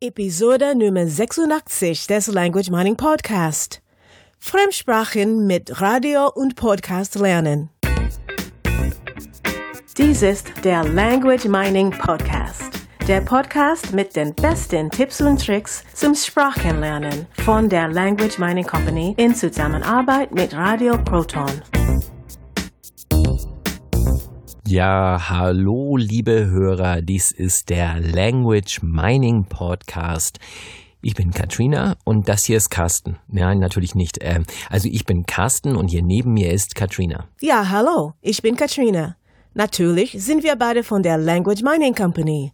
Episode Nummer 86 des Language Mining Podcast. Fremdsprachen mit Radio und Podcast lernen. Dies ist der Language Mining Podcast. Der Podcast mit den besten Tipps und Tricks zum Sprachenlernen von der Language Mining Company in Zusammenarbeit mit Radio Proton. Ja, hallo liebe Hörer, dies ist der Language Mining Podcast. Ich bin Katrina und das hier ist Carsten. Nein, natürlich nicht. Ähm, also ich bin Carsten und hier neben mir ist Katrina. Ja, hallo, ich bin Katrina. Natürlich sind wir beide von der Language Mining Company.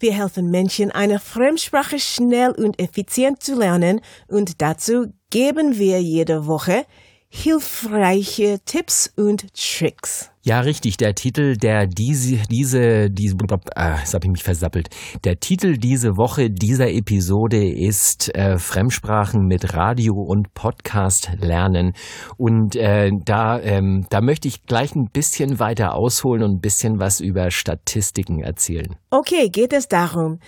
Wir helfen Menschen, eine Fremdsprache schnell und effizient zu lernen und dazu geben wir jede Woche hilfreiche Tipps und Tricks. Ja, richtig. Der Titel der diese diese diese äh, jetzt habe ich mich versappelt. Der Titel diese Woche dieser Episode ist äh, Fremdsprachen mit Radio und Podcast lernen und äh, da ähm, da möchte ich gleich ein bisschen weiter ausholen und ein bisschen was über Statistiken erzählen. Okay, geht es darum,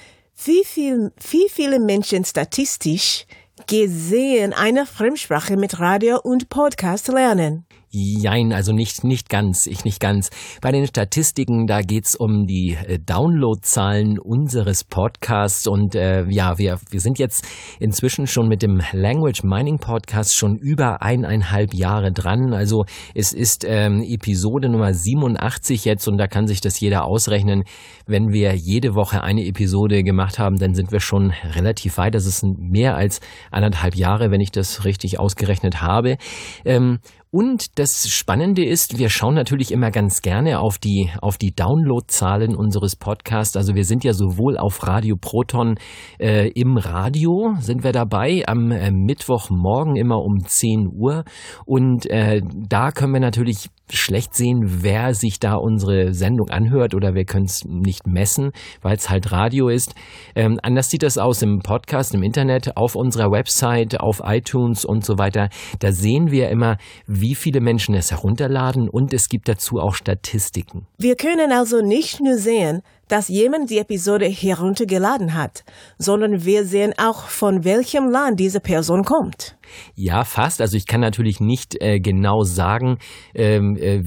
wie viel wie viele Menschen statistisch gesehen eine Fremdsprache mit Radio und Podcast lernen. Jein, also nicht, nicht ganz, ich nicht ganz. Bei den Statistiken, da geht's um die äh, Downloadzahlen unseres Podcasts und äh, ja, wir, wir sind jetzt inzwischen schon mit dem Language Mining Podcast schon über eineinhalb Jahre dran. Also es ist ähm, Episode Nummer 87 jetzt und da kann sich das jeder ausrechnen. Wenn wir jede Woche eine Episode gemacht haben, dann sind wir schon relativ weit. Das ist mehr als anderthalb Jahre, wenn ich das richtig ausgerechnet habe. Ähm, und das Spannende ist, wir schauen natürlich immer ganz gerne auf die, auf die Downloadzahlen unseres Podcasts. Also wir sind ja sowohl auf Radio Proton äh, im Radio, sind wir dabei, am äh, Mittwochmorgen immer um 10 Uhr. Und äh, da können wir natürlich schlecht sehen, wer sich da unsere Sendung anhört oder wir können es nicht messen, weil es halt Radio ist. Ähm, anders sieht das aus im Podcast, im Internet, auf unserer Website, auf iTunes und so weiter. Da sehen wir immer, viele Menschen es herunterladen und es gibt dazu auch Statistiken. Wir können also nicht nur sehen, dass jemand die Episode heruntergeladen hat, sondern wir sehen auch, von welchem Land diese Person kommt. Ja, fast. Also ich kann natürlich nicht äh, genau sagen, ähm, äh,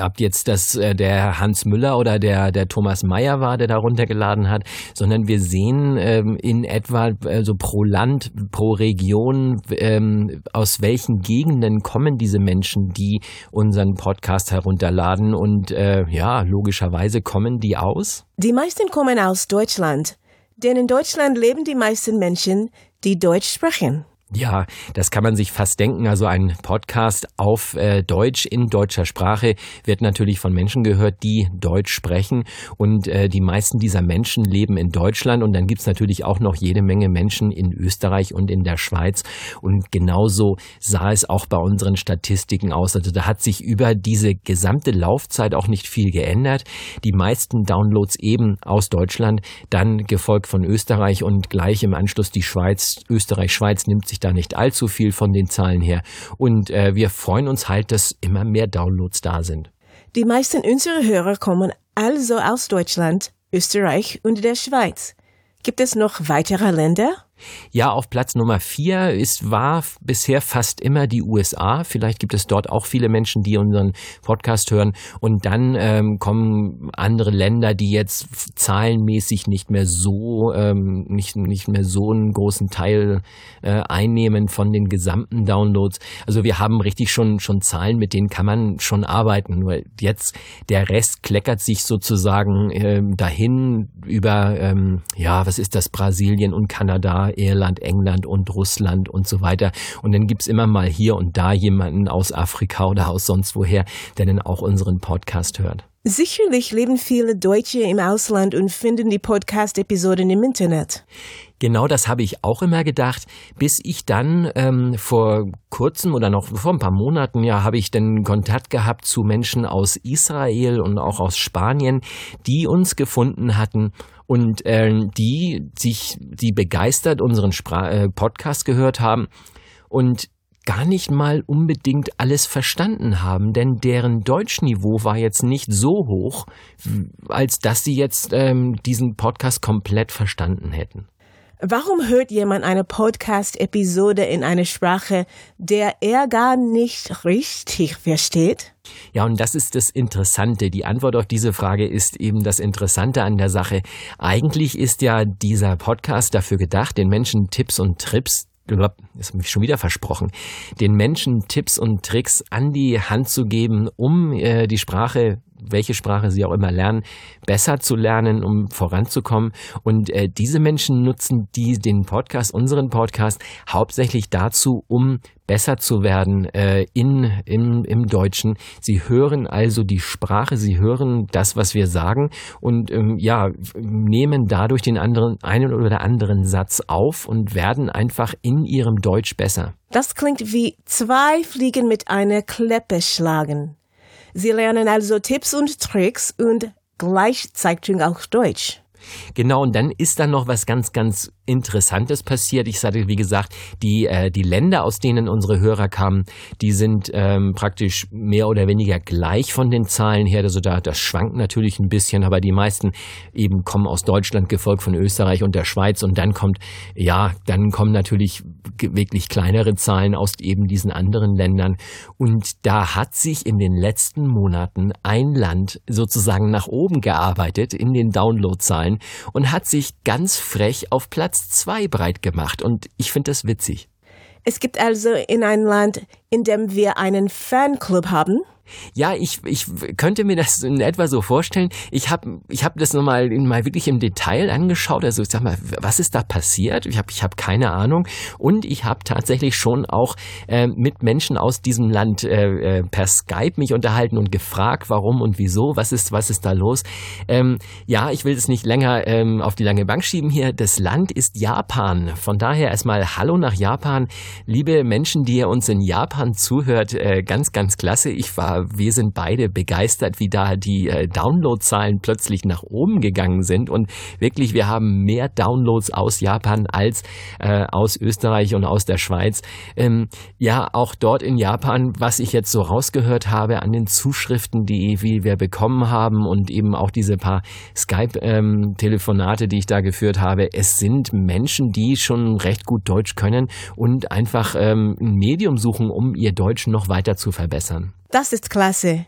ob jetzt das äh, der Hans Müller oder der, der Thomas Meyer war, der da runtergeladen hat, sondern wir sehen ähm, in etwa also pro Land, pro Region, ähm, aus welchen Gegenden kommen diese Menschen, die unseren Podcast herunterladen. Und äh, ja, logischerweise kommen die aus. Die meisten kommen aus Deutschland, denn in Deutschland leben die meisten Menschen, die Deutsch sprechen. Ja, das kann man sich fast denken. Also ein Podcast auf äh, Deutsch in deutscher Sprache wird natürlich von Menschen gehört, die Deutsch sprechen. Und äh, die meisten dieser Menschen leben in Deutschland. Und dann gibt's natürlich auch noch jede Menge Menschen in Österreich und in der Schweiz. Und genauso sah es auch bei unseren Statistiken aus. Also da hat sich über diese gesamte Laufzeit auch nicht viel geändert. Die meisten Downloads eben aus Deutschland, dann gefolgt von Österreich und gleich im Anschluss die Schweiz. Österreich, Schweiz nimmt sich sich da nicht allzu viel von den Zahlen her. Und äh, wir freuen uns halt, dass immer mehr Downloads da sind. Die meisten unserer Hörer kommen also aus Deutschland, Österreich und der Schweiz. Gibt es noch weitere Länder? Ja, auf Platz Nummer vier ist, war bisher fast immer die USA. Vielleicht gibt es dort auch viele Menschen, die unseren Podcast hören. Und dann ähm, kommen andere Länder, die jetzt zahlenmäßig nicht mehr so, ähm, nicht, nicht mehr so einen großen Teil äh, einnehmen von den gesamten Downloads. Also wir haben richtig schon, schon Zahlen, mit denen kann man schon arbeiten. Nur jetzt der Rest kleckert sich sozusagen ähm, dahin über, ähm, ja, was ist das, Brasilien und Kanada Irland, England und Russland und so weiter. Und dann gibt's immer mal hier und da jemanden aus Afrika oder aus sonst woher, der dann auch unseren Podcast hört. Sicherlich leben viele Deutsche im Ausland und finden die Podcast-Episoden im Internet. Genau das habe ich auch immer gedacht, bis ich dann ähm, vor kurzem oder noch vor ein paar Monaten ja habe ich dann Kontakt gehabt zu Menschen aus Israel und auch aus Spanien, die uns gefunden hatten und äh, die sich, die begeistert unseren Spra äh, Podcast gehört haben und gar nicht mal unbedingt alles verstanden haben, denn deren Deutschniveau war jetzt nicht so hoch, als dass sie jetzt ähm, diesen Podcast komplett verstanden hätten. Warum hört jemand eine Podcast-Episode in einer Sprache, der er gar nicht richtig versteht? Ja, und das ist das Interessante. Die Antwort auf diese Frage ist eben das Interessante an der Sache. Eigentlich ist ja dieser Podcast dafür gedacht, den Menschen Tipps und Trips das habe ich schon wieder versprochen, den Menschen Tipps und Tricks an die Hand zu geben, um äh, die Sprache welche Sprache sie auch immer lernen, besser zu lernen, um voranzukommen. Und äh, diese Menschen nutzen die, den Podcast, unseren Podcast, hauptsächlich dazu, um besser zu werden äh, in, in, im Deutschen. Sie hören also die Sprache, sie hören das, was wir sagen und ähm, ja, nehmen dadurch den anderen, einen oder anderen Satz auf und werden einfach in ihrem Deutsch besser. Das klingt wie zwei Fliegen mit einer Kleppe schlagen. Sie lernen also Tipps und Tricks und gleichzeitig auch Deutsch. Genau, und dann ist da noch was ganz, ganz Interessantes passiert. Ich sagte, wie gesagt, die, äh, die Länder, aus denen unsere Hörer kamen, die sind ähm, praktisch mehr oder weniger gleich von den Zahlen her. Also da, das schwankt natürlich ein bisschen, aber die meisten eben kommen aus Deutschland, gefolgt von Österreich und der Schweiz. Und dann kommt, ja, dann kommen natürlich wirklich kleinere Zahlen aus eben diesen anderen Ländern. Und da hat sich in den letzten Monaten ein Land sozusagen nach oben gearbeitet in den Downloadzahlen und hat sich ganz frech auf Platz Platz zwei breit gemacht und ich finde das witzig. Es gibt also in einem Land, in dem wir einen Fanclub haben, ja, ich, ich könnte mir das in etwa so vorstellen. Ich habe ich hab das nochmal mal wirklich im Detail angeschaut. Also ich sag mal, was ist da passiert? Ich habe ich hab keine Ahnung. Und ich habe tatsächlich schon auch äh, mit Menschen aus diesem Land äh, äh, per Skype mich unterhalten und gefragt, warum und wieso, was ist, was ist da los. Ähm, ja, ich will es nicht länger ähm, auf die lange Bank schieben hier. Das Land ist Japan. Von daher erstmal Hallo nach Japan. Liebe Menschen, die ihr uns in Japan zuhört, äh, ganz, ganz klasse. Ich war wir sind beide begeistert, wie da die äh, Downloadzahlen plötzlich nach oben gegangen sind. Und wirklich, wir haben mehr Downloads aus Japan als äh, aus Österreich und aus der Schweiz. Ähm, ja, auch dort in Japan, was ich jetzt so rausgehört habe an den Zuschriften, die wir bekommen haben und eben auch diese paar Skype-Telefonate, ähm, die ich da geführt habe, es sind Menschen, die schon recht gut Deutsch können und einfach ähm, ein Medium suchen, um ihr Deutsch noch weiter zu verbessern. Das ist klasse.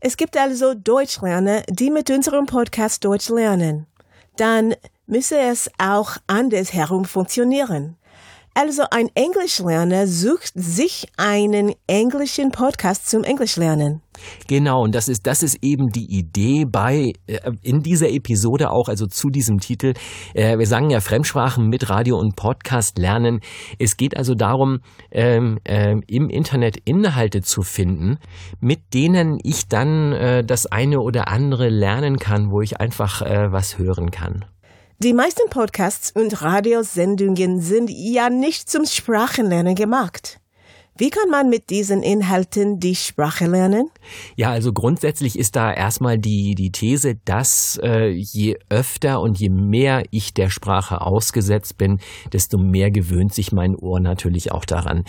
Es gibt also Deutschlerner, die mit unserem Podcast Deutsch lernen. Dann müsse es auch andersherum funktionieren. Also ein Englischlerner sucht sich einen englischen Podcast zum Englischlernen. Genau, und das ist, das ist eben die Idee bei, äh, in dieser Episode auch, also zu diesem Titel. Äh, wir sagen ja Fremdsprachen mit Radio und Podcast lernen. Es geht also darum, ähm, äh, im Internet Inhalte zu finden, mit denen ich dann äh, das eine oder andere lernen kann, wo ich einfach was hören kann. Die meisten Podcasts und Radiosendungen sind ja nicht zum Sprachenlernen gemacht. Wie kann man mit diesen Inhalten die Sprache lernen? Ja, also grundsätzlich ist da erstmal die, die These, dass äh, je öfter und je mehr ich der Sprache ausgesetzt bin, desto mehr gewöhnt sich mein Ohr natürlich auch daran.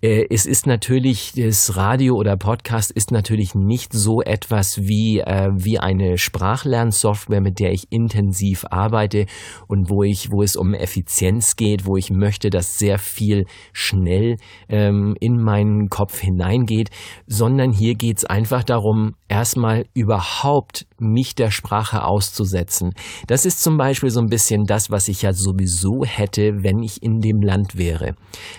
Äh, es ist natürlich, das Radio oder Podcast ist natürlich nicht so etwas wie, äh, wie eine Sprachlernsoftware, mit der ich intensiv arbeite und wo ich, wo es um Effizienz geht, wo ich möchte, dass sehr viel schnell ähm, in meinen Kopf hineingeht, sondern hier geht es einfach darum, erstmal überhaupt mich der Sprache auszusetzen. Das ist zum Beispiel so ein bisschen das, was ich ja sowieso hätte, wenn ich in dem Land wäre.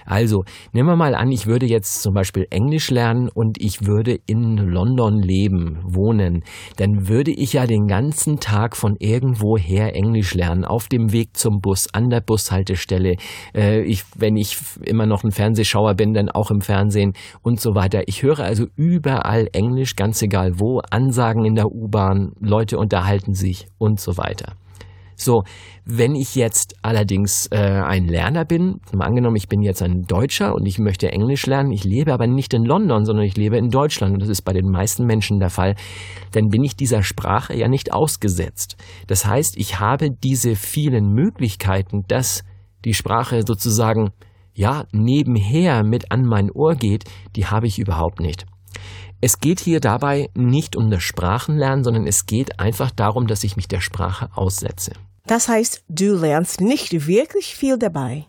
Also, nehmen wir mal an, ich würde jetzt zum Beispiel Englisch lernen und ich würde in London leben, wohnen. Dann würde ich ja den ganzen Tag von irgendwoher Englisch lernen, auf dem Weg zum Bus, an der Bushaltestelle. Äh, ich, wenn ich immer noch ein Fernsehschauer bin, dann auch im Fernsehen und so weiter. Ich höre also überall Englisch, ganz egal wo, Ansagen in der U-Bahn, Leute unterhalten sich und so weiter. So, wenn ich jetzt allerdings äh, ein Lerner bin, mal angenommen, ich bin jetzt ein Deutscher und ich möchte Englisch lernen, ich lebe aber nicht in London, sondern ich lebe in Deutschland und das ist bei den meisten Menschen der Fall, dann bin ich dieser Sprache ja nicht ausgesetzt. Das heißt, ich habe diese vielen Möglichkeiten, dass die Sprache sozusagen ja nebenher mit an mein Ohr geht, die habe ich überhaupt nicht. Es geht hier dabei nicht um das Sprachenlernen, sondern es geht einfach darum, dass ich mich der Sprache aussetze. Das heißt, du lernst nicht wirklich viel dabei.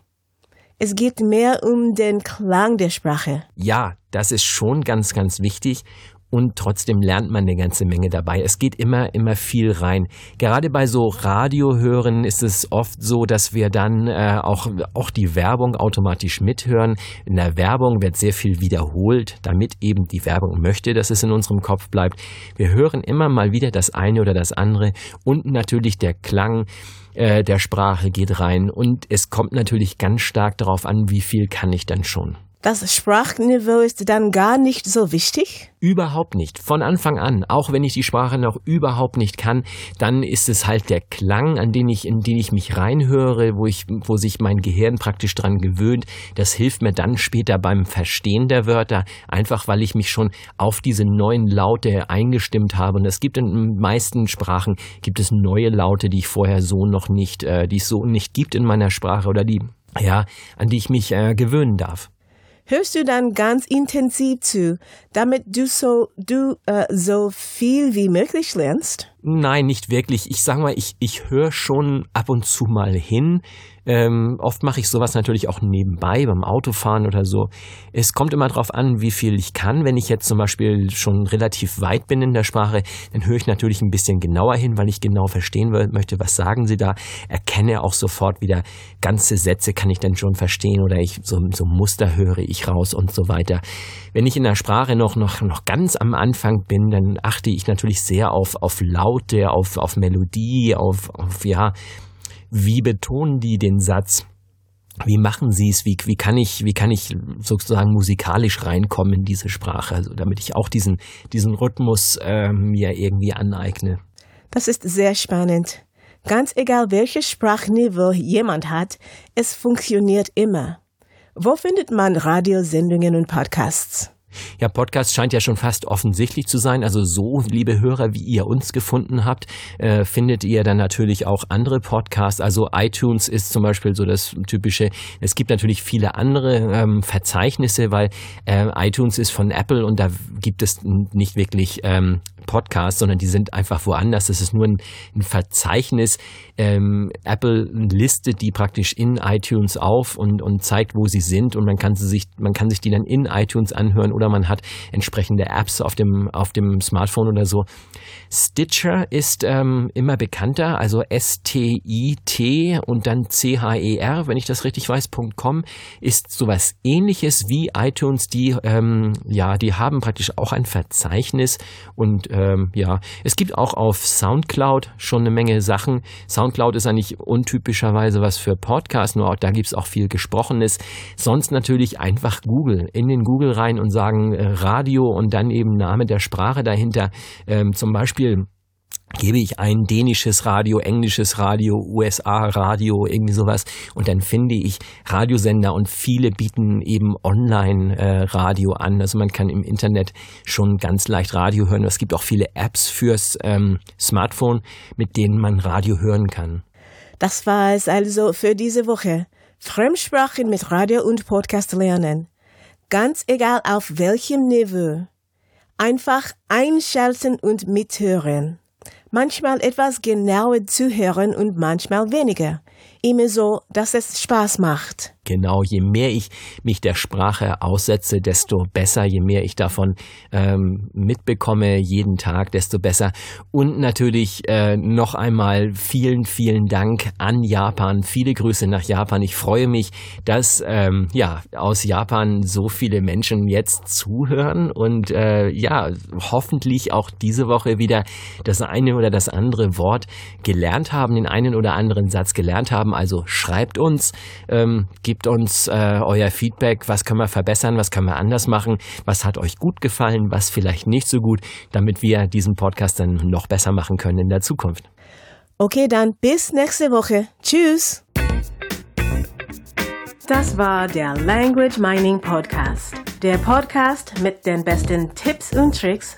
Es geht mehr um den Klang der Sprache. Ja, das ist schon ganz, ganz wichtig und trotzdem lernt man eine ganze Menge dabei. Es geht immer, immer viel rein. Gerade bei so Radiohören ist es oft so, dass wir dann äh, auch, auch die Werbung automatisch mithören. In der Werbung wird sehr viel wiederholt, damit eben die Werbung möchte, dass es in unserem Kopf bleibt. Wir hören immer mal wieder das eine oder das andere und natürlich der Klang äh, der Sprache geht rein und es kommt natürlich ganz stark darauf an, wie viel kann ich dann schon. Das Sprachniveau ist dann gar nicht so wichtig? Überhaupt nicht. Von Anfang an. Auch wenn ich die Sprache noch überhaupt nicht kann, dann ist es halt der Klang, an den ich, in den ich mich reinhöre, wo ich, wo sich mein Gehirn praktisch dran gewöhnt. Das hilft mir dann später beim Verstehen der Wörter, einfach weil ich mich schon auf diese neuen Laute eingestimmt habe. Und es gibt in den meisten Sprachen gibt es neue Laute, die ich vorher so noch nicht, äh, die es so nicht gibt in meiner Sprache oder die, ja, an die ich mich äh, gewöhnen darf hörst du dann ganz intensiv zu, damit du so, du, äh, so viel wie möglich lernst? Nein, nicht wirklich. Ich sag mal, ich, ich höre schon ab und zu mal hin. Ähm, oft mache ich sowas natürlich auch nebenbei beim Autofahren oder so. Es kommt immer darauf an, wie viel ich kann. Wenn ich jetzt zum Beispiel schon relativ weit bin in der Sprache, dann höre ich natürlich ein bisschen genauer hin, weil ich genau verstehen möchte, was sagen sie da. Erkenne auch sofort wieder ganze Sätze kann ich dann schon verstehen oder ich so, so Muster höre ich raus und so weiter. Wenn ich in der Sprache noch, noch, noch ganz am Anfang bin, dann achte ich natürlich sehr auf, auf Laute, auf, auf Melodie, auf, auf, ja, wie betonen die den Satz? Wie machen sie es? Wie, wie, kann ich, wie kann ich sozusagen musikalisch reinkommen in diese Sprache, also damit ich auch diesen, diesen Rhythmus äh, mir irgendwie aneigne? Das ist sehr spannend. Ganz egal, welches Sprachniveau jemand hat, es funktioniert immer. Wo findet man Radiosendungen und Podcasts? Ja, Podcast scheint ja schon fast offensichtlich zu sein. Also so, liebe Hörer, wie ihr uns gefunden habt, äh, findet ihr dann natürlich auch andere Podcasts. Also iTunes ist zum Beispiel so das typische. Es gibt natürlich viele andere ähm, Verzeichnisse, weil äh, iTunes ist von Apple und da gibt es nicht wirklich ähm, Podcasts, sondern die sind einfach woanders. Das ist nur ein, ein Verzeichnis. Ähm, Apple listet die praktisch in iTunes auf und, und zeigt, wo sie sind und man kann sie sich, man kann sich die dann in iTunes anhören oder man hat entsprechende Apps auf dem, auf dem Smartphone oder so. Stitcher ist ähm, immer bekannter, also S-T-I-T und dann C-H-E-R, wenn ich das richtig weiß, .com, ist sowas ähnliches wie iTunes. Die, ähm, ja, die haben praktisch auch ein Verzeichnis und ähm, ja, es gibt auch auf Soundcloud schon eine Menge Sachen. Soundcloud ist eigentlich untypischerweise was für Podcasts, nur auch da gibt's auch viel Gesprochenes. Sonst natürlich einfach Google, in den Google rein und sagen äh, Radio und dann eben Name der Sprache dahinter. Ähm, zum Beispiel gebe ich ein dänisches Radio, englisches Radio, USA-Radio, irgendwie sowas und dann finde ich Radiosender und viele bieten eben Online-Radio äh, an. Also man kann im Internet schon ganz leicht Radio hören. Es gibt auch viele Apps fürs ähm, Smartphone, mit denen man Radio hören kann. Das war es also für diese Woche. Fremdsprachen mit Radio und Podcast lernen. Ganz egal auf welchem Niveau. Einfach einschalten und mithören manchmal etwas genauer zuhören und manchmal weniger. Immer so, dass es Spaß macht. Genau, je mehr ich mich der Sprache aussetze, desto besser, je mehr ich davon ähm, mitbekomme jeden Tag, desto besser. Und natürlich äh, noch einmal vielen, vielen Dank an Japan. Viele Grüße nach Japan. Ich freue mich, dass ähm, ja aus Japan so viele Menschen jetzt zuhören und äh, ja hoffentlich auch diese Woche wieder das eine oder das andere Wort gelernt haben, den einen oder anderen Satz gelernt haben. Also schreibt uns. Ähm, Gebt uns äh, euer Feedback, was können wir verbessern, was können wir anders machen, was hat euch gut gefallen, was vielleicht nicht so gut, damit wir diesen Podcast dann noch besser machen können in der Zukunft. Okay, dann bis nächste Woche. Tschüss. Das war der Language Mining Podcast. Der Podcast mit den besten Tipps und Tricks